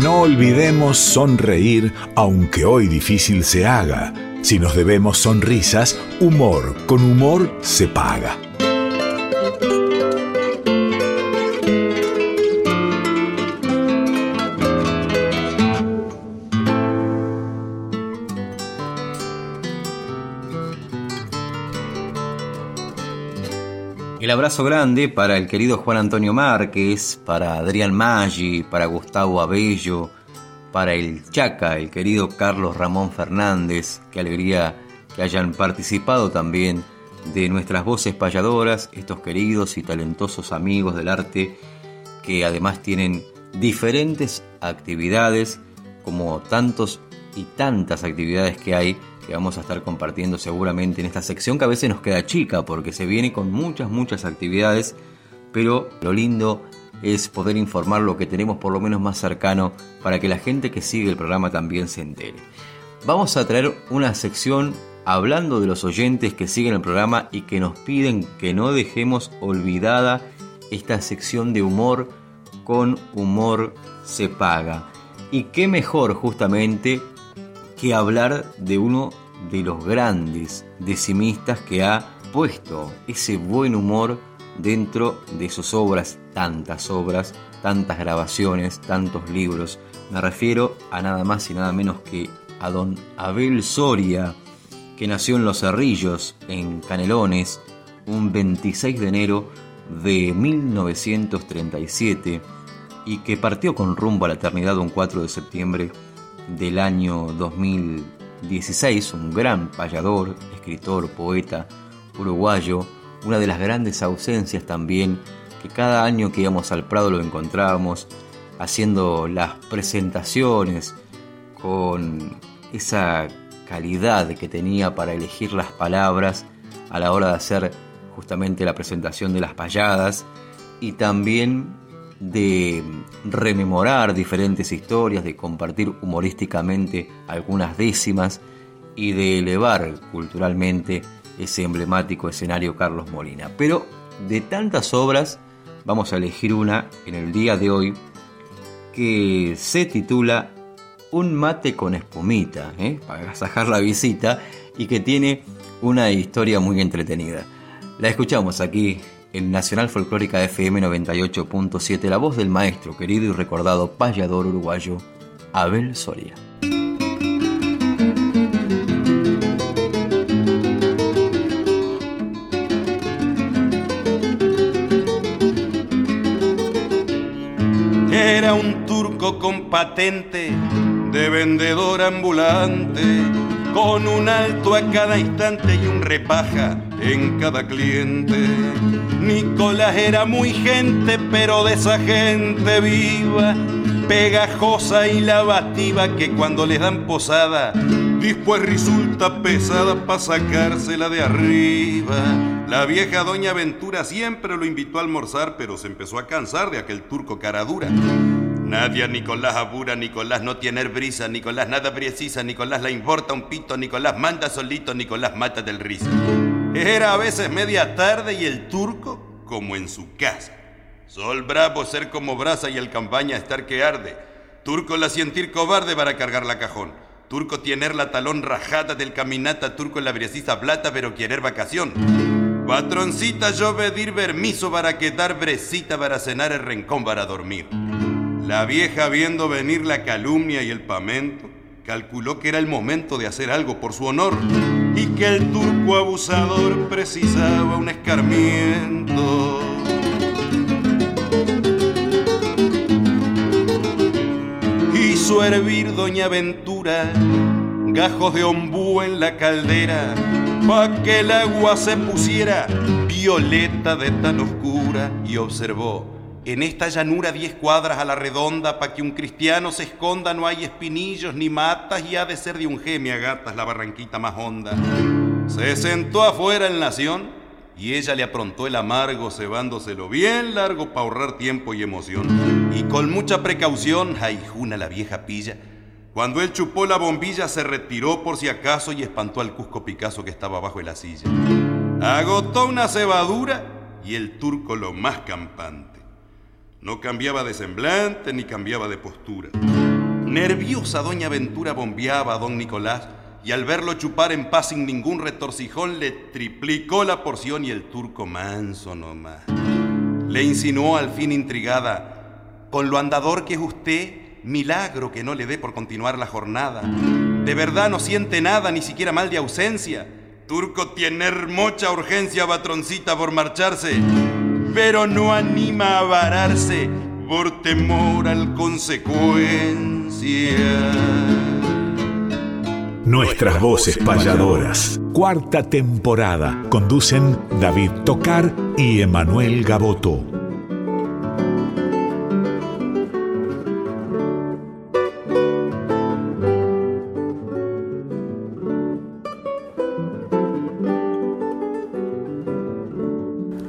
No olvidemos sonreír, aunque hoy difícil se haga. Si nos debemos sonrisas, humor con humor se paga. El abrazo grande para el querido Juan Antonio Márquez, para Adrián Maggi, para Gustavo Abello, para el Chaca, el querido Carlos Ramón Fernández. Qué alegría que hayan participado también de nuestras voces payadoras, estos queridos y talentosos amigos del arte que además tienen diferentes actividades, como tantos y tantas actividades que hay que vamos a estar compartiendo seguramente en esta sección que a veces nos queda chica porque se viene con muchas, muchas actividades, pero lo lindo es poder informar lo que tenemos por lo menos más cercano para que la gente que sigue el programa también se entere. Vamos a traer una sección hablando de los oyentes que siguen el programa y que nos piden que no dejemos olvidada esta sección de humor con humor se paga. Y qué mejor justamente que hablar de uno de los grandes decimistas que ha puesto ese buen humor dentro de sus obras, tantas obras, tantas grabaciones, tantos libros. Me refiero a nada más y nada menos que a don Abel Soria, que nació en Los Cerrillos, en Canelones, un 26 de enero de 1937 y que partió con rumbo a la eternidad un 4 de septiembre del año 2016, un gran payador, escritor, poeta uruguayo, una de las grandes ausencias también, que cada año que íbamos al Prado lo encontrábamos haciendo las presentaciones con esa calidad que tenía para elegir las palabras a la hora de hacer justamente la presentación de las payadas y también de rememorar diferentes historias, de compartir humorísticamente algunas décimas y de elevar culturalmente ese emblemático escenario Carlos Molina. Pero de tantas obras, vamos a elegir una en el día de hoy que se titula Un mate con espumita, ¿eh? para agasajar la visita, y que tiene una historia muy entretenida. La escuchamos aquí en Nacional Folclórica FM 98.7, la voz del maestro, querido y recordado payador uruguayo, Abel Soria. Era un turco con patente de vendedor ambulante, con un alto a cada instante y un repaja en cada cliente. Nicolás era muy gente, pero de esa gente viva, pegajosa y lavativa que cuando les dan posada, después resulta pesada para sacársela de arriba. La vieja doña Ventura siempre lo invitó a almorzar, pero se empezó a cansar de aquel turco cara dura. Nadie Nicolás abura, Nicolás no tiene brisa, Nicolás nada precisa, Nicolás la importa un pito, Nicolás manda solito, Nicolás mata del risa. Era a veces media tarde y el turco como en su casa. Sol bravo ser como brasa y el campaña estar que arde. Turco la sentir cobarde para cargar la cajón. Turco tener la talón rajada del caminata, turco la briecisa plata pero querer vacación. Patroncita yo pedir permiso para quedar brecita para cenar el rencón para dormir. La vieja viendo venir la calumnia y el pamento, calculó que era el momento de hacer algo por su honor y que el turco abusador precisaba un escarmiento. Hizo hervir doña Ventura gajos de ombú en la caldera pa' que el agua se pusiera violeta de tan oscura y observó en esta llanura diez cuadras a la redonda, pa' que un cristiano se esconda, no hay espinillos ni matas, y ha de ser de un gemia gatas la barranquita más honda. Se sentó afuera el nación y ella le aprontó el amargo, cebándoselo bien largo para ahorrar tiempo y emoción. Y con mucha precaución, jaijuna la vieja pilla. Cuando él chupó la bombilla, se retiró por si acaso y espantó al Cusco Picasso que estaba bajo de la silla. Agotó una cebadura y el turco lo más campante. No cambiaba de semblante ni cambiaba de postura. Nerviosa doña Ventura bombeaba a don Nicolás y al verlo chupar en paz sin ningún retorcijón le triplicó la porción y el turco manso nomás. Le insinuó al fin intrigada, con lo andador que es usted, milagro que no le dé por continuar la jornada. De verdad no siente nada, ni siquiera mal de ausencia. Turco tiene mucha urgencia, patroncita, por marcharse pero no anima a vararse por temor al consecuencia. Nuestras voces payadoras. Cuarta temporada. Conducen David Tocar y Emanuel Gaboto.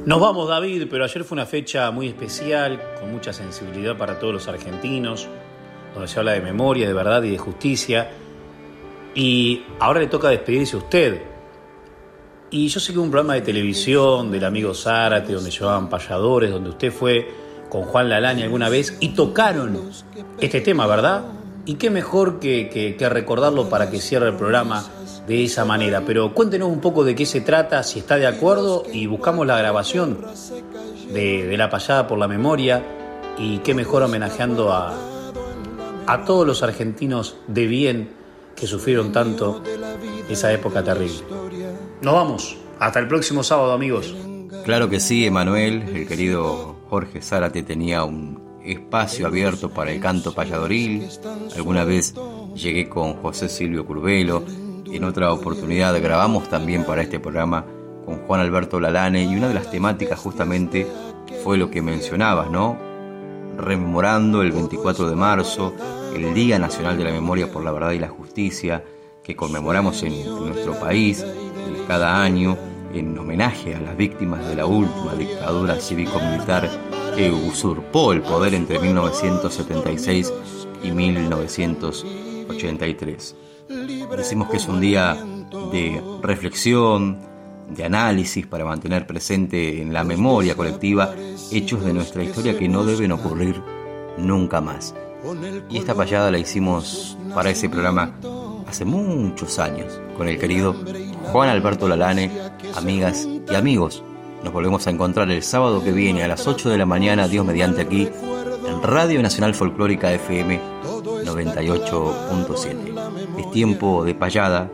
Nos vamos, David, pero ayer fue una fecha muy especial, con mucha sensibilidad para todos los argentinos, donde se habla de memoria, de verdad y de justicia. Y ahora le toca despedirse a usted. Y yo sé que un programa de televisión del amigo Zárate, donde llevaban payadores, donde usted fue con Juan Lalani alguna vez y tocaron este tema, ¿verdad? Y qué mejor que, que recordarlo para que cierre el programa de esa manera. Pero cuéntenos un poco de qué se trata, si está de acuerdo y buscamos la grabación de, la payada por la memoria y qué mejor homenajeando a, a todos los argentinos de bien que sufrieron tanto esa época terrible. Nos vamos. Hasta el próximo sábado, amigos. Claro que sí, Emanuel. El querido Jorge Zárate tenía un espacio abierto para el canto payadoril. Alguna vez llegué con José Silvio Curvelo en otra oportunidad grabamos también para este programa con Juan Alberto Lalane y una de las temáticas justamente fue lo que mencionabas, ¿no? Rememorando el 24 de marzo, el Día Nacional de la Memoria por la Verdad y la Justicia, que conmemoramos en, nuestro país cada año en homenaje a las víctimas de la última dictadura cívico-militar que usurpó el poder entre 1976 y 1983. Decimos que es un día de reflexión, de análisis para mantener presente en la memoria colectiva hechos de nuestra historia que no deben ocurrir nunca más. Y esta payada la hicimos para ese programa hace muchos años con el querido Juan Alberto Lalane, amigas y amigos. Nos volvemos a encontrar el sábado que viene a las 8 de la mañana, Dios mediante aquí, en Radio Nacional Folclórica FM 98.7. Es tiempo de payada,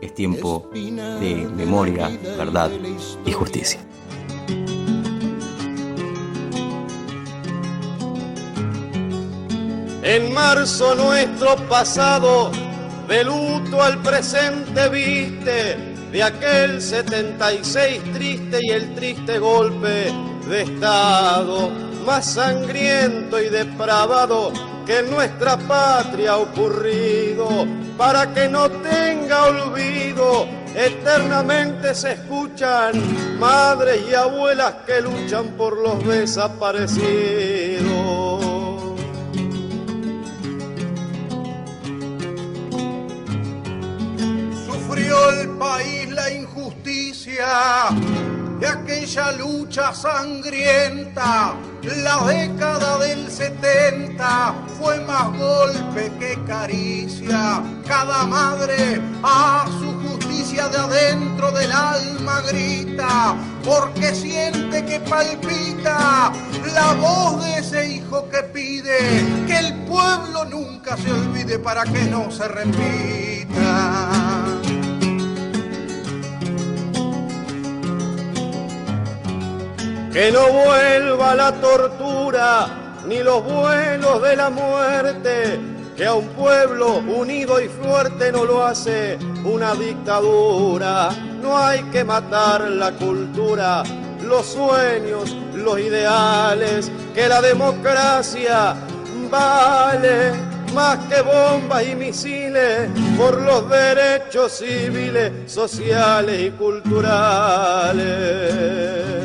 es tiempo de memoria, verdad y justicia. En marzo nuestro pasado, de luto al presente viste, de aquel 76 triste y el triste golpe de Estado, más sangriento y depravado que en nuestra patria ha ocurrido, para que no tenga olvido, eternamente se escuchan madres y abuelas que luchan por los desaparecidos. Sufrió el país la injusticia de aquella lucha sangrienta. La década del 70 fue más golpe que caricia. Cada madre a su justicia de adentro del alma grita, porque siente que palpita la voz de ese hijo que pide que el pueblo nunca se olvide para que no se repita. Que no vuelva la tortura ni los vuelos de la muerte, que a un pueblo unido y fuerte no lo hace una dictadura. No hay que matar la cultura, los sueños, los ideales, que la democracia vale más que bombas y misiles por los derechos civiles, sociales y culturales.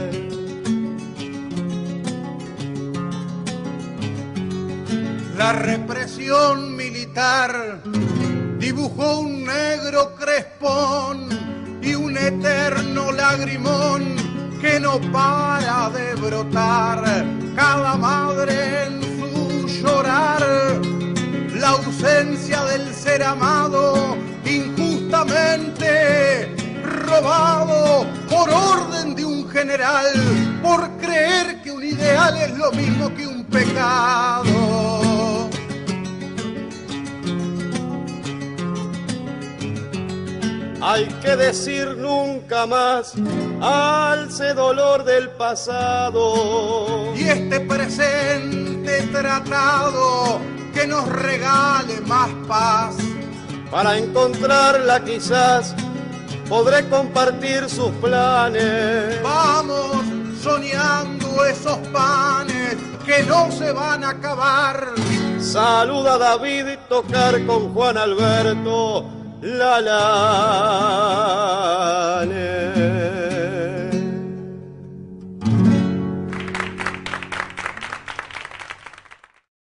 La represión militar dibujó un negro crespón y un eterno lagrimón que no para de brotar. Cada madre en su llorar, la ausencia del ser amado injustamente robado por orden de un general, por creer que un ideal es lo mismo que un pecado. Hay que decir nunca más alce dolor del pasado. Y este presente tratado que nos regale más paz. Para encontrarla quizás podré compartir sus planes. Vamos soñando esos panes que no se van a acabar. Saluda a David y tocar con Juan Alberto la la.